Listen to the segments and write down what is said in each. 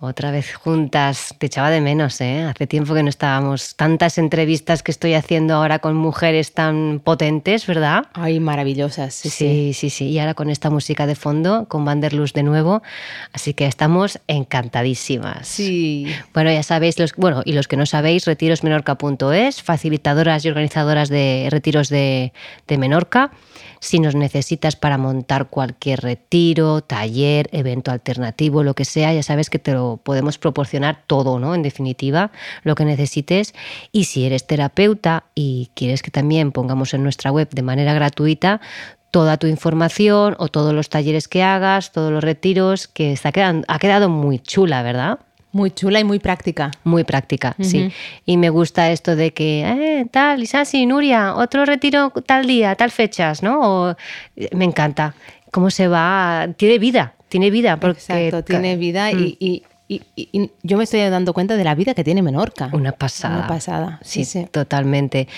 Otra vez juntas. Te echaba de menos, ¿eh? Hace tiempo que no estábamos. Tantas entrevistas que estoy haciendo ahora con mujeres tan potentes, ¿verdad? Ay, maravillosas. Sí, sí. Sí, sí, sí. Y ahora con esta música de fondo, con Vanderlust de nuevo. Así que estamos encantadísimas. Sí. Bueno, ya sabéis, los, bueno, y los que no sabéis, retirosmenorca.es, facilitadoras y organizadoras de retiros de, de Menorca. Si nos necesitas para montar cualquier retiro, taller, evento alternativo, lo que sea, ya sabes que te lo podemos proporcionar todo, ¿no? En definitiva, lo que necesites. Y si eres terapeuta y quieres que también pongamos en nuestra web de manera gratuita toda tu información o todos los talleres que hagas, todos los retiros, que está quedando, ha quedado muy chula, ¿verdad? Muy chula y muy práctica. Muy práctica, sí. Y me gusta esto de que, eh, tal, Isasi, Nuria, otro retiro tal día, tal fechas, ¿no? O- me encanta. Cómo se va, tiene vida, tiene vida. Porque Exacto, tiene vida y, y- y- y- y yo me estoy dando cuenta de la vida que tiene Menorca. Una pasada. Una pasada, Sí, sí, sí. totalmente.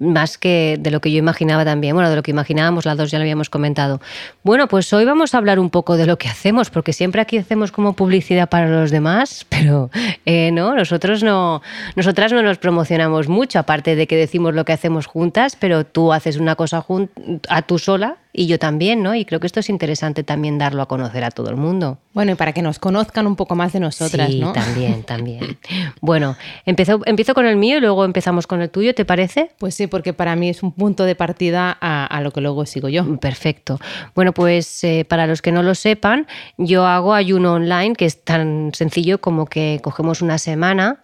Más que de lo que yo imaginaba también. Bueno, de lo que imaginábamos las dos ya lo habíamos comentado. Bueno, pues hoy vamos a hablar un poco de lo que hacemos, porque siempre aquí hacemos como publicidad para los demás, pero eh, no, nosotros no, nosotras no nos promocionamos mucho, aparte de que decimos lo que hacemos juntas, pero tú haces una cosa a tú sola y yo también, ¿no? Y creo que esto es interesante también darlo a conocer a todo el mundo. Bueno, y para que nos conozcan un poco más de nosotras, sí, ¿no? también, también. Bueno, empiezo, empiezo con el mío y luego empezamos con el tuyo, ¿te parece? Pues sí, porque para mí es un punto de partida a, a lo que luego sigo yo. Perfecto. Bueno, pues eh, para los que no lo sepan, yo hago ayuno online, que es tan sencillo como que cogemos una semana,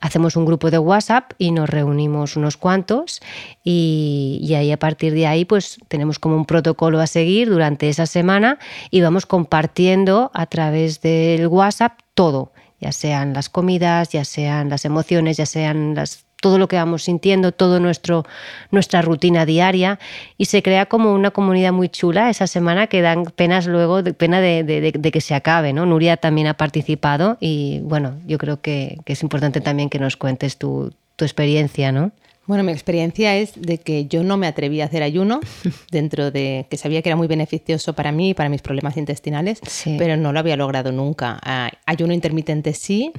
hacemos un grupo de WhatsApp y nos reunimos unos cuantos y, y ahí a partir de ahí pues tenemos como un protocolo a seguir durante esa semana y vamos compartiendo a través del WhatsApp todo, ya sean las comidas, ya sean las emociones, ya sean las todo lo que vamos sintiendo, todo nuestro nuestra rutina diaria y se crea como una comunidad muy chula esa semana que dan penas luego de, pena de, de- de- de que se acabe, ¿no? Nuria también ha participado y bueno, yo creo que, que es importante también que nos cuentes tu, tu experiencia, ¿no? Bueno, mi experiencia es de que yo no me atreví a hacer ayuno dentro de que sabía que era muy beneficioso para mí y para mis problemas intestinales, Sí. pero no lo había logrado nunca. Ah, ayuno intermitente sí,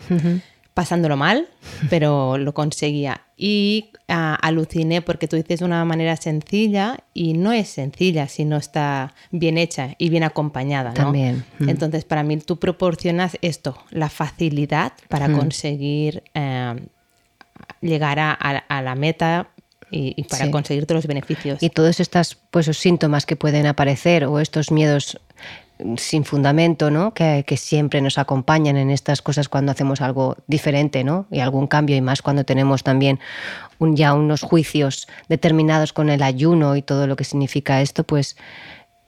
pasándolo mal, pero lo conseguía. Y ah, aluciné porque tú dices de una manera sencilla y no es sencilla, sino está bien hecha y bien acompañada. ¿no? También. Mm. Entonces, para mí tú proporcionas esto, la facilidad para conseguir eh, llegar a, a- a la meta y, y para Sí. conseguir todos los beneficios. Y todos estos pues, síntomas que pueden aparecer o estos miedos sin fundamento, ¿no? Que, siempre nos acompañan en estas cosas cuando hacemos algo diferente, ¿no? Y algún cambio, y más cuando tenemos también un, ya unos juicios determinados con el ayuno y todo lo que significa esto, pues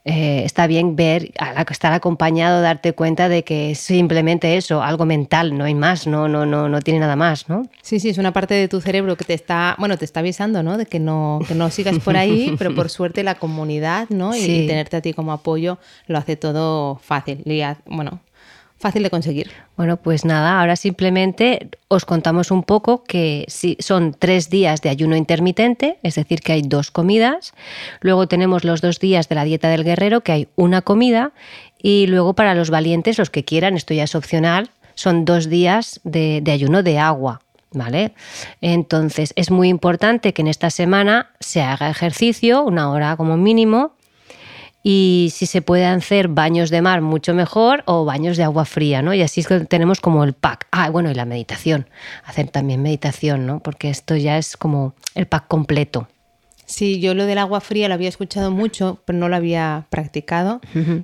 eh, está bien ver, estar acompañado, darte cuenta de que es simplemente eso, algo mental, no hay más, no, no, no, no tiene nada más, ¿no? Sí, sí, es una parte de tu cerebro que te está, bueno, te está avisando, ¿no? De que no, que no sigas por ahí, pero por suerte la comunidad, ¿no? Y, Sí. y tenerte a ti como apoyo lo hace todo fácil. y bueno, fácil de conseguir. Bueno, pues nada, ahora simplemente os contamos un poco que sí, son tres días de ayuno intermitente, es decir, que hay dos comidas. Luego tenemos los dos días de la dieta del guerrero, que hay una comida. Y luego para los valientes, los que quieran, esto ya es opcional, son dos días de, de ayuno de agua. ¿Vale? Entonces es muy importante que en esta semana se haga ejercicio, una hora como mínimo, y si se pueden hacer baños de mar, mucho mejor, o baños de agua fría, ¿no? Y así es que tenemos como el pack. Ah, bueno, y la meditación. Hacer también meditación, ¿no? Porque esto ya es como el pack completo. Sí, yo lo del agua fría lo había escuchado mucho, pero no lo había practicado.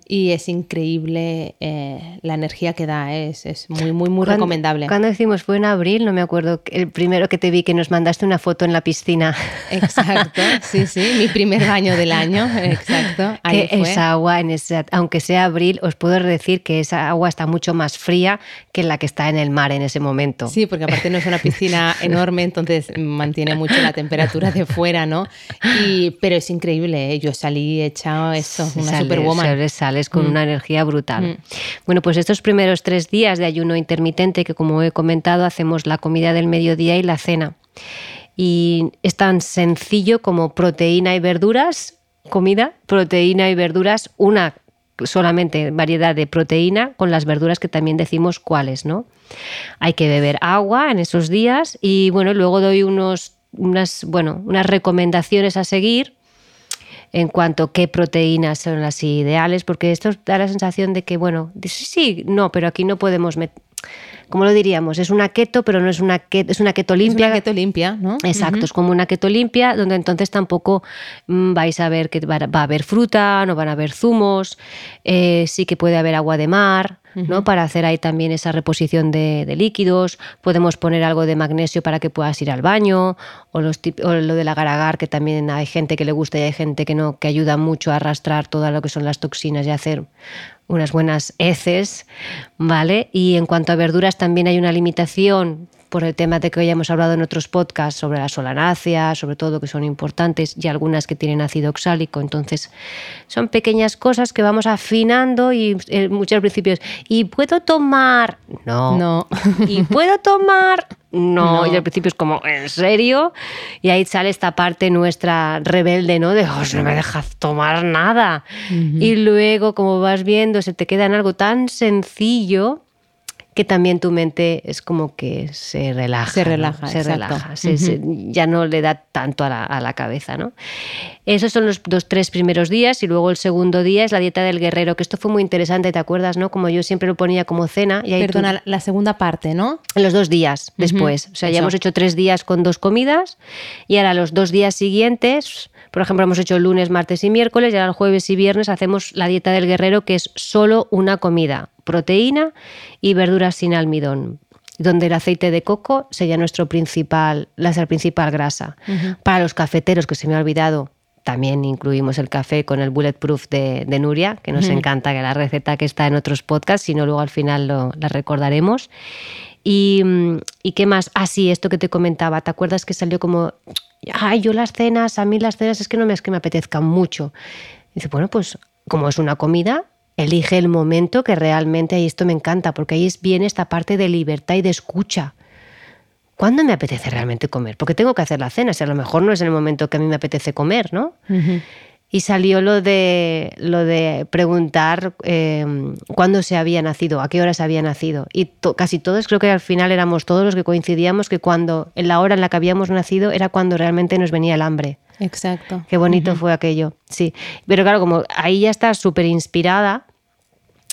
Y es increíble eh, la energía que da, es, es muy, muy, muy recomendable. Cuando decimos fue en abril, no me acuerdo, el primero que te vi que nos mandaste una foto en la piscina. Exacto, sí, sí, mi primer baño del año, exacto. Ahí que fue. esa agua, en ese, aunque sea abril, os puedo decir que esa agua está mucho más fría que la que está en el mar en ese momento. Sí, porque aparte no es una piscina enorme, entonces mantiene mucho la temperatura de fuera, ¿no? Y, pero es increíble, ¿eh? yo salí hecha esto, una Sales- superwoman. sales- Sales con Mm. una energía brutal. Mm. Bueno, pues estos primeros tres días de ayuno intermitente, que como he comentado, hacemos la comida del mediodía y la cena. Y es tan sencillo como proteína y verduras, comida, proteína y verduras, una solamente variedad de proteína con las verduras que también decimos cuáles, ¿no? Hay que beber agua en esos días y bueno, luego doy unos, unas, bueno, unas recomendaciones a seguir en cuanto a qué proteínas son las ideales, porque esto da la sensación de que, bueno, sí, sí, no, pero aquí no podemos meter. ¿Cómo lo diríamos? Es una keto, pero no es una keto, es una keto Es limpia. una keto limpia, ¿no? Exacto, es como una keto limpia, donde entonces tampoco mm, vais a ver que va, va a haber fruta, no van a haber zumos, eh, sí que puede haber agua de mar, ¿no? Para hacer ahí también esa reposición de, de líquidos. Podemos poner algo de magnesio para que puedas ir al baño, o, los tip- o lo del agar-agar, que también hay gente que le gusta y hay gente que no, que ayuda mucho a arrastrar todo lo que son las toxinas y a hacer unas buenas heces, ¿vale? Y en cuanto a verduras también hay una limitación por el tema de que hoy hemos hablado en otros podcasts sobre la solanácea, sobre todo que son importantes, y algunas que tienen ácido oxálico. Entonces, son pequeñas cosas que vamos afinando y eh, muchos principios. ¿Y puedo tomar? No. No. ¿Y puedo tomar? No. No. Y al principio es como, ¿en serio? Y ahí sale esta parte nuestra rebelde, ¿no? De, "Oh, no me dejas tomar nada. Y luego, como vas viendo, se te queda en algo tan sencillo que también tu mente es como que se relaja. Se ¿no? relaja, Se exacto. relaja. se- se- ya no le da tanto a la, a la cabeza, ¿no? Esos son los dos, tres primeros días y luego el segundo día es la dieta del guerrero, que esto fue muy interesante, ¿te acuerdas, no? Como yo siempre lo ponía como cena y ahí tú- Perdona, la segunda parte, ¿no? los dos días después. O sea, ya hemos hecho tres días con dos comidas y ahora los dos días siguientes, por ejemplo, hemos hecho lunes, martes y miércoles y ahora el jueves y viernes hacemos la dieta del guerrero que es solo una comida, proteína y verduras sin almidón donde el aceite de coco sería nuestro principal, la principal grasa. Para los cafeteros, que se me ha olvidado, también incluimos el café con el bulletproof de, de Nuria, que nos encanta, que la receta que está en otros podcasts, si no luego al final lo, la recordaremos. Y, mm, ¿Y qué más? Ah, sí, esto que te comentaba. ¿Te acuerdas que salió como, ay, yo las cenas, a mí las cenas es que no me, es que me apetezcan mucho? dice, bueno, pues como es una comida, elige el momento que realmente, y esto me encanta, porque ahí es bien esta parte de libertad y de escucha. ¿Cuándo me apetece realmente comer? Porque tengo que hacer la cena, si a lo mejor no es el momento que a mí me apetece comer, ¿no? Y salió lo de, lo de preguntar eh, cuándo se había nacido, a qué hora se había nacido. Y to- casi todos, creo que al final éramos todos los que coincidíamos que cuando, en la hora en la que habíamos nacido, era cuando realmente nos venía el hambre. Exacto. Qué bonito fue aquello, sí. Pero claro, como ahí ya estás súper inspirada,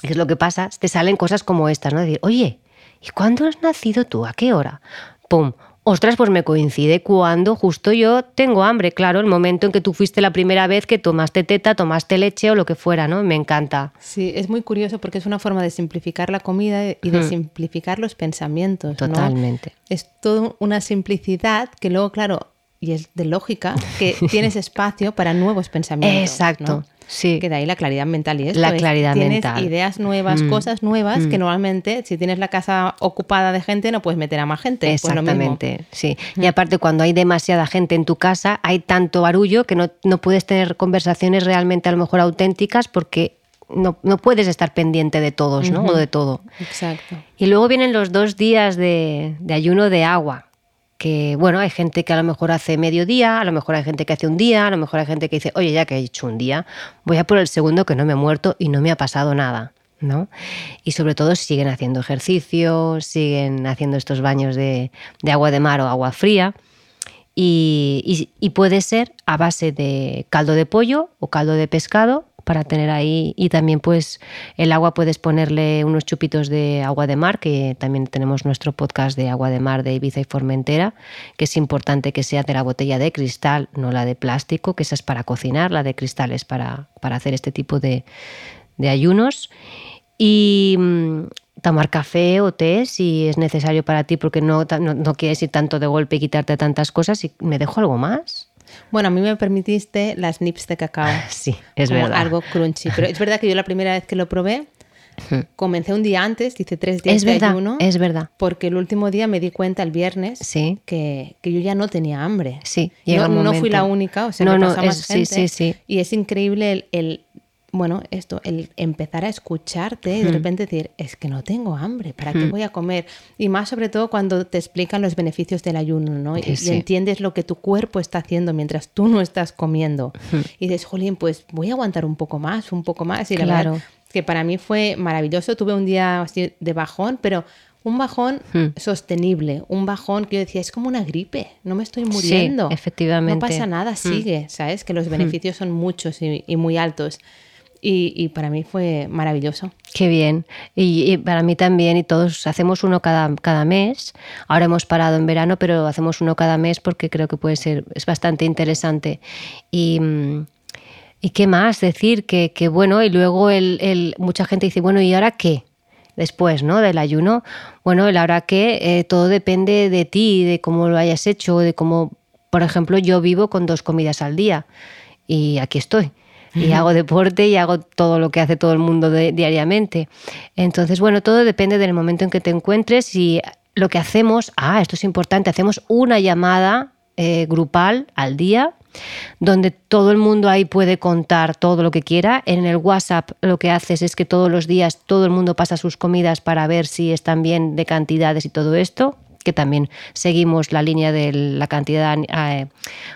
¿qué es lo que pasa? Te salen cosas como estas, ¿no? Decir, oye, ¿y cuándo has nacido tú? ¿A qué hora? ¡Pum! Ostras, pues me coincide cuando justo yo tengo hambre, claro, el momento en que tú fuiste la primera vez que tomaste teta, tomaste leche o lo que fuera, ¿no? Me encanta. Sí, es muy curioso porque es una forma de simplificar la comida y de simplificar los pensamientos. ¿no? Totalmente. Es toda una simplicidad que luego, claro, y es de lógica, que tienes espacio para nuevos pensamientos. Exacto, ¿no? sí. Que de ahí la claridad mental y esto La es, claridad tienes mental. ideas nuevas, Mm. cosas nuevas que normalmente si tienes la casa ocupada de gente no puedes meter a más gente. Pues lo mismo. Exactamente, sí. Y aparte, cuando hay demasiada gente en tu casa, hay tanto barullo que no, no puedes tener conversaciones realmente a lo mejor auténticas porque no, no puedes estar pendiente de todos, ¿no? O de todo. Exacto. Y luego vienen los dos días de, de ayuno de agua. Que bueno, hay gente que a lo mejor hace medio día, a lo mejor hay gente que hace un día, a lo mejor hay gente que dice, oye, ya que he hecho un día, voy a por el segundo que no me he muerto y no me ha pasado nada. ¿no? Y sobre todo siguen haciendo ejercicio, siguen haciendo estos baños de, de agua de mar o agua fría. Y, y- y puede ser a base de caldo de pollo o caldo de pescado para tener ahí. Y también pues el agua puedes ponerle unos chupitos de agua de mar que también tenemos nuestro podcast de agua de mar de Ibiza y Formentera que es importante que sea de la botella de cristal no la de plástico que esa es para cocinar la de cristal es para, para hacer este tipo de, de ayunos. Y mm, tomar café o té si es necesario para ti porque no, no, no quieres ir tanto de golpe y quitarte tantas cosas y me dejo algo más Bueno, a mí me permitiste las nips de cacao. sí es como verdad algo crunchy. Pero es verdad que yo la primera vez que lo probé comencé un día antes, hice tres días Es de verdad, ayuno. es verdad. Porque el último día me di cuenta el viernes Sí. que, que yo ya no tenía hambre. Sí, llega no, un no fui la única, o sea, No, no, pasó a más es- sí, gente. sí, sí. Y es increíble el, el- bueno, esto, el empezar a escucharte y de repente decir, es que no tengo hambre, ¿para qué voy a comer? Y más sobre todo cuando te explican los beneficios del ayuno, ¿no? Y, Sí, y sí. entiendes lo que tu cuerpo está haciendo mientras tú no estás comiendo. Y dices, Jolín, pues voy a aguantar un poco más, un poco más. Y la Claro. verdad que para mí fue maravilloso. Tuve un día así de bajón, pero un bajón Hmm. sostenible, un bajón que yo decía, es como una gripe, no me estoy muriendo. efectivamente. Hmm. No pasa nada, sigue, ¿sabes? Que los beneficios son muchos y, y muy altos. Y, y para mí fue maravilloso. Qué bien. Y, para mí también, y todos hacemos uno cada, cada mes. Ahora hemos parado en verano, pero hacemos uno cada mes porque creo que puede ser, es bastante interesante. Y, mm, ¿y qué más decir? Que, bueno, y luego el- mucha gente dice, bueno, ¿y ahora qué? Después, ¿no? Del ayuno. Bueno, el ahora qué, eh, todo depende de ti, de cómo lo hayas hecho, de cómo, por ejemplo, yo vivo con dos comidas al día y aquí estoy. Y hago deporte y hago todo lo que hace todo el mundo de- diariamente. Entonces, bueno, todo depende del momento en que te encuentres y lo que hacemos, ah, esto es importante, hacemos una llamada eh, grupal al día donde todo el mundo ahí puede contar todo lo que quiera. En el WhatsApp lo que haces es que todos los días todo el mundo pasa sus comidas para ver si están bien de cantidades y todo esto que también seguimos la línea de la cantidad eh,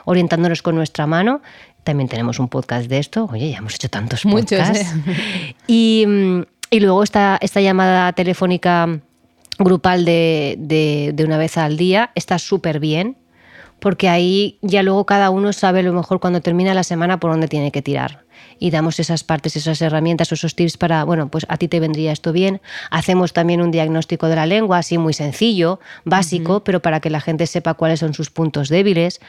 orientándonos con nuestra mano. También tenemos un podcast de esto. Oye, ya hemos hecho tantos Muchos, podcasts. ¿eh? Y, mm, y luego esta, esta llamada telefónica grupal de, de- de una vez al día está súper bien, porque ahí ya luego cada uno sabe a lo mejor cuando termina la semana por dónde tiene que tirar. Y damos esas partes, esas herramientas, esos tips para, bueno, pues a ti te vendría esto bien. Hacemos también un diagnóstico de la lengua, así muy sencillo, básico, pero para que la gente sepa cuáles son sus puntos débiles.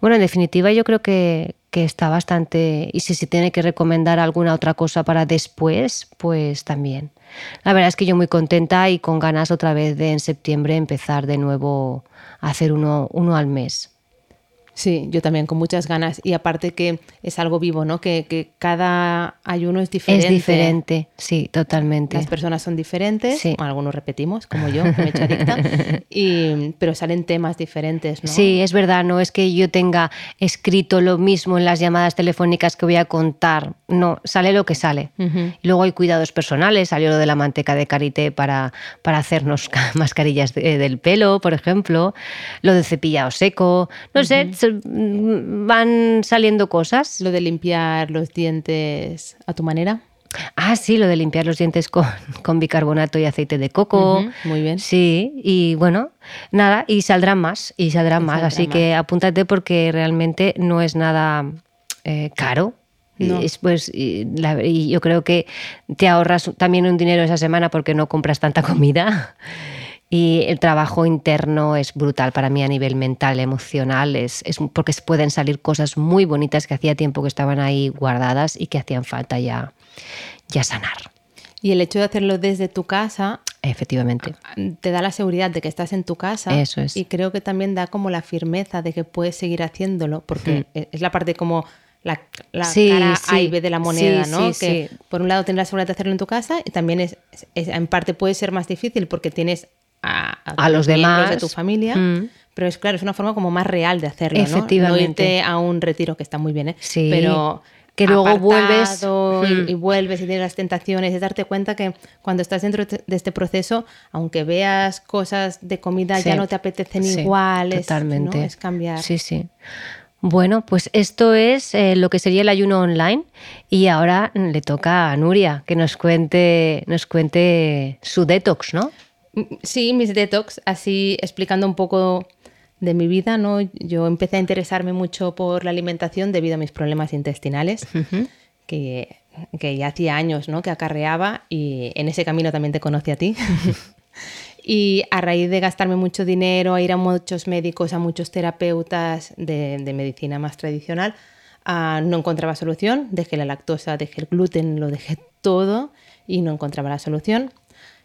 Bueno, en definitiva yo creo que, que está bastante... Y si se tiene que recomendar alguna otra cosa para después, pues también. La verdad es que yo muy contenta y con ganas otra vez de en septiembre empezar de nuevo a hacer uno, uno al mes. Sí, yo también con muchas ganas. Y aparte que es algo vivo, ¿no? Que, que cada ayuno es diferente. Es diferente, sí, totalmente. Las personas son diferentes, Sí. algunos repetimos, como yo, que me he hecho adicta, y, pero salen temas diferentes, ¿no? Sí, es verdad, no es que yo tenga escrito lo mismo en las llamadas telefónicas que voy a contar, no, sale lo que sale. Y Luego hay cuidados personales, salió lo de la manteca de karité para, para hacernos ca- mascarillas de- del pelo, por ejemplo, lo del cepillado seco, no sé, van saliendo cosas. Lo de limpiar los dientes a tu manera. Ah, sí, lo de limpiar los dientes con, con bicarbonato y aceite de coco. Muy bien. Sí, y bueno, nada, y saldrán más, y saldrán Y más, así más. que apúntate porque realmente no es nada eh, caro. No. Y es, pues, y, la- y yo creo que te ahorras también un dinero esa semana porque no compras tanta comida. Y el trabajo interno es brutal para mí a nivel mental, emocional, es, es porque pueden salir cosas muy bonitas que hacía tiempo que estaban ahí guardadas y que hacían falta ya, ya sanar. Y el hecho de hacerlo desde tu casa Efectivamente. te da la seguridad de que estás en tu casa. Eso es. Y creo que también da como la firmeza de que puedes seguir haciéndolo, porque e, es la parte como la, la Sí, cara sí. A y B de la moneda, Sí, ¿no? sí, que sí. por un lado tienes la seguridad de hacerlo en tu casa y también es, es- en parte puede ser más difícil porque tienes a, A los demás. de tu familia. Mm. Pero es claro, es una forma como más real de hacerlo, ¿no? Efectivamente. No irte a un retiro, que está muy bien, ¿eh? Sí. Pero Que luego vuelves. y, y Mm. vuelves y tienes las tentaciones, es darte cuenta que cuando estás dentro de este proceso, aunque veas cosas de comida Sí. ya no te apetecen Sí, igual, es, totalmente. ¿no? es cambiar. Sí, sí. Bueno, pues esto es eh, lo que sería el ayuno online y ahora le toca a Nuria que nos cuente, nos cuente su detox, ¿no? Sí, mis detox, así explicando un poco de mi vida, ¿no? Yo empecé a interesarme mucho por la alimentación debido a mis problemas intestinales, que, que ya hacía años, ¿no? Que acarreaba y en ese camino también te conocí a ti. y a raíz de gastarme mucho dinero, a ir a muchos médicos, a muchos terapeutas de, de medicina más tradicional, ah, no encontraba solución. Dejé la lactosa, dejé el gluten, lo dejé todo y no encontraba la solución.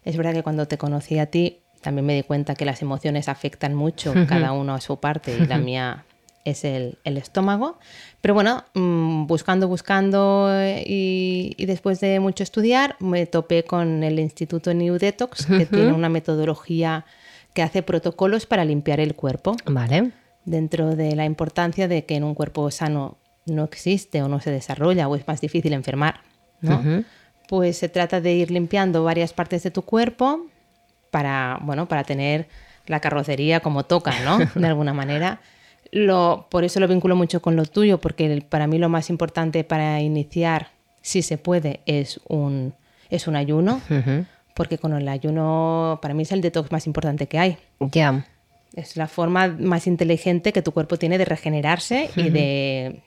Es verdad que cuando te conocí a ti también me di cuenta que las emociones afectan mucho, cada uno a su parte, y la mía es el, el estómago. Pero bueno, mm, buscando, buscando eh, y, y después de mucho estudiar, me topé con el Instituto New Detox, que tiene una metodología que hace protocolos para limpiar el cuerpo Vale. dentro de la importancia de que en un cuerpo sano no existe o no se desarrolla o es más difícil enfermar, ¿no? Pues se trata de ir limpiando varias partes de tu cuerpo para, bueno, para tener la carrocería como toca, ¿no? De alguna manera. Lo, por eso lo vinculo mucho con lo tuyo, porque para mí lo más importante para iniciar, si se puede, es un, es un ayuno, porque con el ayuno para mí es el detox más importante que hay. Ya. Es la forma más inteligente que tu cuerpo tiene de regenerarse y de, de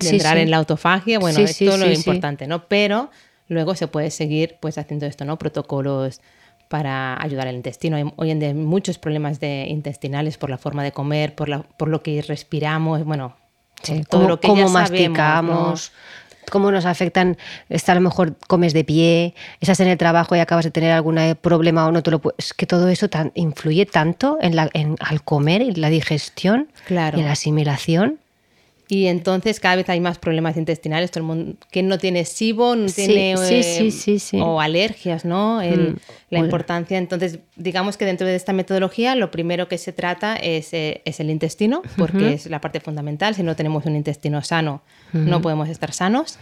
Sí, entrar sí. en la autofagia. Bueno, Sí, es sí, todo lo importante, ¿no? Pero luego se puede seguir pues haciendo esto, ¿no? Protocolos para ayudar al intestino. Hay- Hoy en día hay muchos problemas de intestinales por la forma de comer, por, la, por lo que respiramos, bueno, Sí, todo cómo, lo que cómo ya sabemos, masticamos, cómo nos afectan, está a lo mejor comes de pie, estás en el trabajo y acabas de tener algún problema o no te lo puedes... Es que todo eso tan, influye tanto en la, en, al comer y la digestión Claro. y en la asimilación. Y entonces cada vez hay más problemas intestinales. Todo el mundo, ¿Quién no tiene SIBO? No Sí, tiene, sí, eh, sí. O alergias, ¿no? El- Mm, La importancia. Entonces, digamos que dentro de esta metodología lo primero que se trata es, eh, es el intestino, porque es la parte fundamental. Si no tenemos un intestino sano, no podemos estar sanos.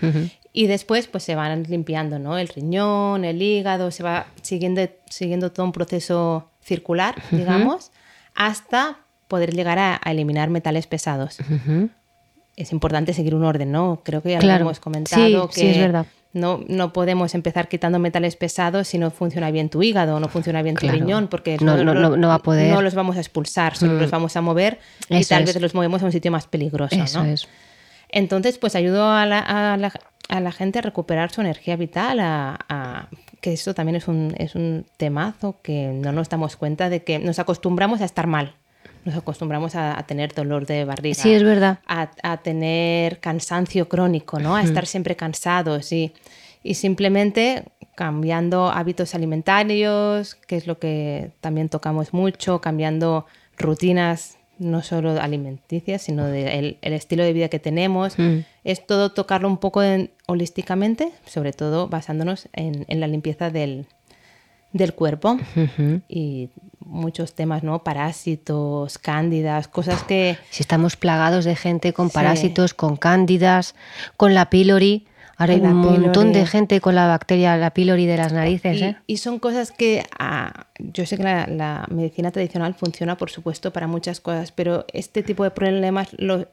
Y después, pues se van limpiando, ¿no? El riñón, el hígado, se va siguiendo, siguiendo todo un proceso circular, digamos, hasta poder llegar a, a eliminar metales pesados. Es importante seguir un orden, ¿no? Creo que ya Claro. lo hemos comentado Sí, que sí, es verdad. No, no podemos empezar quitando metales pesados si no funciona bien tu hígado, no funciona bien Claro. tu riñón, porque No, no, no- va a poder. Mm. No los vamos a expulsar, solo los vamos a mover y Eso tal es. vez los movemos a un sitio más peligroso, Eso ¿no? es. Entonces, pues ayudo a la, a la- a la gente a recuperar su energía vital, a, a- que esto también es un, es un temazo que no nos damos cuenta de que nos acostumbramos a estar mal, nos acostumbramos a, a tener dolor de barriga, Sí, es verdad. a, a tener cansancio crónico, ¿no? A estar siempre cansados y, y simplemente cambiando hábitos alimentarios, que es lo que también tocamos mucho, cambiando rutinas no solo alimenticias, sino de el, el estilo de vida que tenemos. Mm. Es todo tocarlo un poco en- holísticamente, sobre todo basándonos en, en la limpieza del, del cuerpo y muchos temas, ¿no? Parásitos, cándidas, cosas que... Si estamos plagados de gente con Sí. parásitos, con cándidas, con la pylori. Ahora hay un montón de gente con la bacteria, la pylori de las narices. Y, ¿eh? y son cosas que ah, yo sé que la, la medicina tradicional funciona, por supuesto, para muchas cosas, pero este tipo de problemas lo-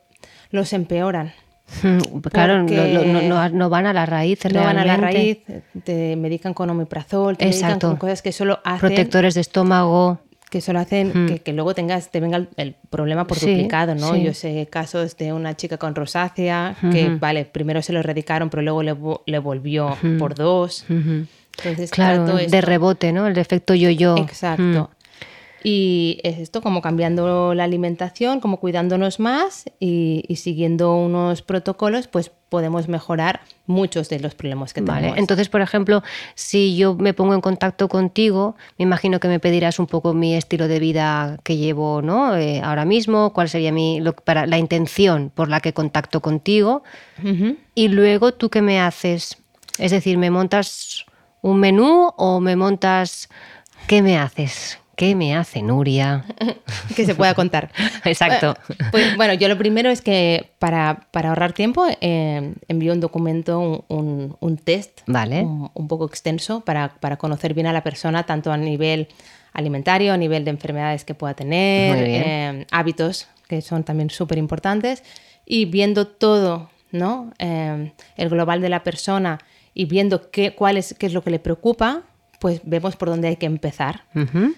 los empeoran. Claro, no- van a la raíz No van a la realmente. raíz, te medican con omeprazol, te medican con cosas que solo hacen, Protectores de estómago. que solo hacen que, que luego tengas, te venga el, el problema por Sí, duplicado, ¿no? sí. Yo sé casos de una chica con rosácea que, vale, primero se lo erradicaron, pero luego le, le volvió por dos. Entonces, Claro, trato de rebote, ¿no? El efecto yo-yo. Exacto. Y es esto como cambiando la alimentación, como cuidándonos más y, y siguiendo unos protocolos, pues podemos mejorar muchos de los problemas que Vale, tenemos. entonces, por ejemplo, si yo me pongo en contacto contigo, me imagino que me pedirás un poco mi estilo de vida que llevo ¿no? Eh, ahora mismo, cuál sería mi, lo- para, la intención por la que contacto contigo, y luego tú qué me haces. Es decir, ¿me montas un menú o me montas... ¿Qué me haces? ¿Qué me hace Nuria? que se pueda contar. Exacto. Pues bueno, yo lo primero es que para, para ahorrar tiempo eh, envío un documento, un, un- un test Vale. un, un poco extenso para, para conocer bien a la persona, tanto a nivel alimentario, a nivel de enfermedades que pueda tener, eh, hábitos que son también súper importantes, y viendo todo, ¿no? Eh, el global de la persona y viendo qué, cuál es, qué es lo que le preocupa, pues vemos por dónde hay que empezar.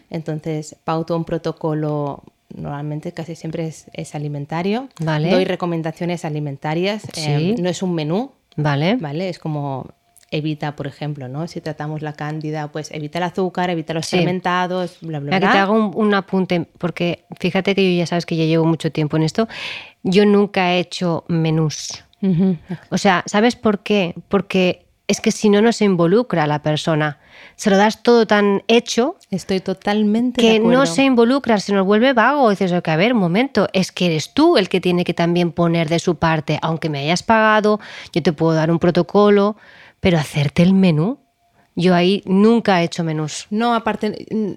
Entonces, pauto un protocolo, normalmente casi siempre es, es alimentario. Vale. Doy recomendaciones alimentarias. Sí. eh, no es un menú, Vale. ¿vale? Es como evita, por ejemplo, ¿no? Si tratamos la cándida, pues evita el azúcar, evita los Sí. fermentados, bla, bla, Aquí bla. te hago un, un apunte, porque fíjate que yo ya sabes que ya llevo mucho tiempo en esto. Yo nunca he hecho menús. O sea, ¿sabes por qué? Porque es que si no, no se involucra a la persona. Se lo das todo tan hecho Estoy totalmente de que acuerdo. no se involucra, se nos vuelve vago. Dices, "Ok, a ver, un momento, es que eres tú el que tiene que también poner de su parte. Aunque me hayas pagado, yo te puedo dar un protocolo, pero hacerte el menú. Yo ahí nunca he hecho menús. No, aparte, mm,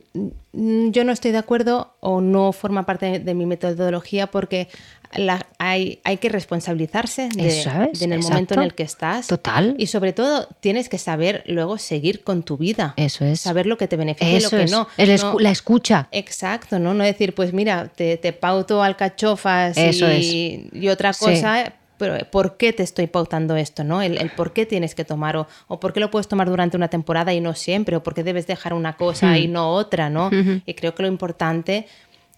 mm, yo no estoy de acuerdo o no forma parte de, de mi metodología porque la- hay, hay que responsabilizarse de, Eso es, de en el exacto. momento en el que estás. Total. Y sobre todo tienes que saber luego seguir con tu vida. Eso es. Saber lo que te beneficia y lo que es. no. No- escu- la escucha. Exacto, ¿no? No decir, pues mira, te, te pauto alcachofas Eso y, y otra Sí. cosa, pero ¿por qué te estoy pautando esto, no? El, el por qué tienes que tomar, o, o por qué lo puedes tomar durante una temporada y no siempre, o por qué debes dejar una cosa Hmm. y no otra, ¿no? Y creo que lo importante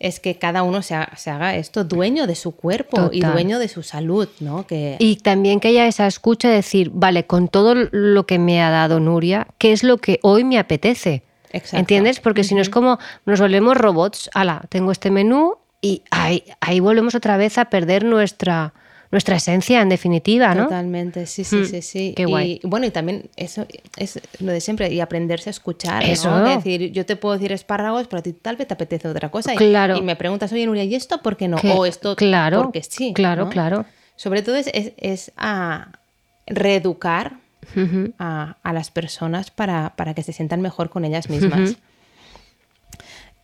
es que cada uno se haga, se haga esto dueño de su cuerpo y dueño de su salud, ¿no? Que, Y también que haya esa escucha de decir, vale, con todo lo que me ha dado Nuria, ¿qué es lo que hoy me apetece? Exacto. ¿Entiendes? Porque si no es como nos volvemos robots, ala, tengo este menú y ahí, ahí volvemos otra vez a perder nuestra, nuestra esencia, en definitiva, ¿no? Totalmente, sí, sí, Mm, sí, sí. qué y guay. bueno, y también eso es lo de siempre, y aprenderse a escuchar, ¿no? Eso. Es decir, yo te puedo decir espárragos, pero a ti tal vez te apetece otra cosa. y- Claro. Y, me preguntas, oye, Nuria, ¿y esto por qué no? O esto claro, porque sí. claro, ¿no? claro. Sobre todo es, es, es a reeducar a, a las personas para, para que se sientan mejor con ellas mismas.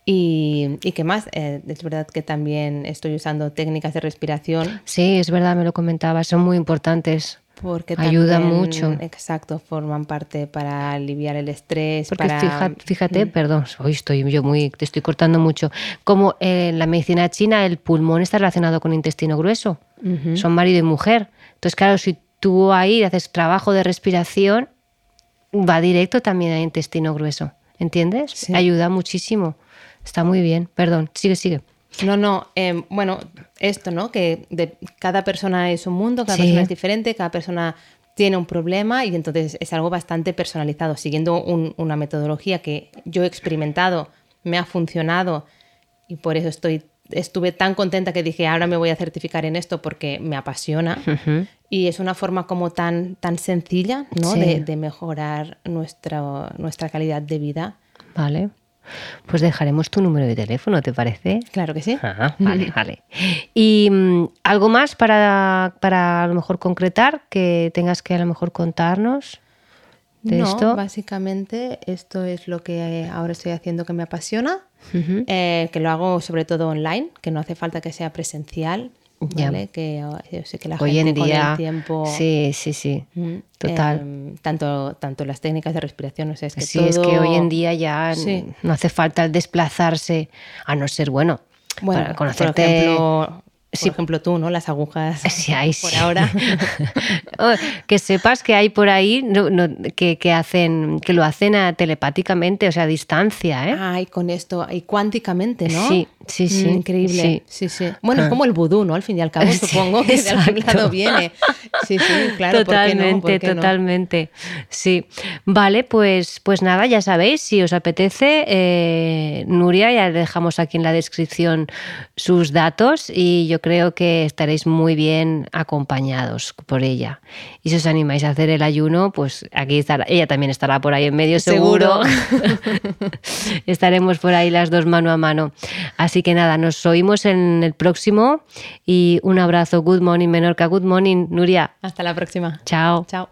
Y, y qué más, Eh, es verdad que también estoy usando técnicas de respiración Sí, es verdad, me lo comentabas, son muy importantes. Porque Ayuda también, mucho. Exacto, forman parte para aliviar el estrés. Porque para... Mm. fíjate, perdón, hoy estoy yo muy, te estoy cortando mucho. Como en la medicina china el pulmón está relacionado con intestino grueso. Son marido y mujer. Entonces, claro, si tú ahí haces trabajo de respiración, va directo también al intestino grueso. ¿Entiendes? Sí. Ayuda muchísimo. Está muy bien. Perdón, sigue, sigue. No, no, em, bueno, esto, ¿no? Que de, cada persona es un mundo, cada Sí. persona es diferente, cada persona tiene un problema y entonces es algo bastante personalizado, siguiendo un- una metodología que yo he experimentado, me ha funcionado y por eso estoy, estuve tan contenta que dije, ahora me voy a certificar en esto porque me apasiona. Y es una forma como tan, tan sencilla, ¿no? Sí. De, de mejorar nuestra, nuestra calidad de vida. Vale. Pues dejaremos tu número de teléfono, ¿te parece? Claro que sí. Ajá, vale, vale. ¿Y mm, algo más para, para a lo mejor concretar que tengas que a lo mejor contarnos de no, esto? básicamente esto es lo que ahora estoy haciendo que me apasiona, eh, que lo hago sobre todo online, que no hace falta que sea presencial, Ya. ¿vale? Que eh, yo sé que la Hoy gente en con día, el tiempo... sí, sí, sí, mm, total. eh, tanto, tanto las técnicas de respiración, o sea, es que sí, es que hoy en día ya Sí. no hace falta desplazarse, a no ser bueno. Bueno, para por conocerte. ejemplo, Sí. por ejemplo tú, ¿no? Las agujas Sí, hay, por sí. ahora. Oh, que sepas que hay por ahí no- no, que, que hacen que lo hacen a- telepáticamente, o sea, a distancia, ¿eh? Ay, con esto, y cuánticamente, ¿no? Sí, sí, sí, Mm, increíble. sí. Sí, sí. Bueno, es como el vudú, ¿no? Al fin y al cabo, Sí, supongo que de algún lado viene. Sí, sí, claro. ¿por qué no? totalmente, ¿Por qué no? totalmente. Sí. Vale, pues, pues nada, ya sabéis, si os apetece, eh, Nuria, ya dejamos aquí en la descripción sus datos y yo creo que estaréis muy bien acompañados por ella. Y si os animáis a hacer el ayuno, pues aquí estará, ella también estará por ahí en medio seguro. Seguro. Estaremos por ahí las dos mano a mano. Así que nada, nos oímos en el próximo y un abrazo. Good morning, Menorca. Good morning, Nuria. Hasta la próxima. Chao. Chao.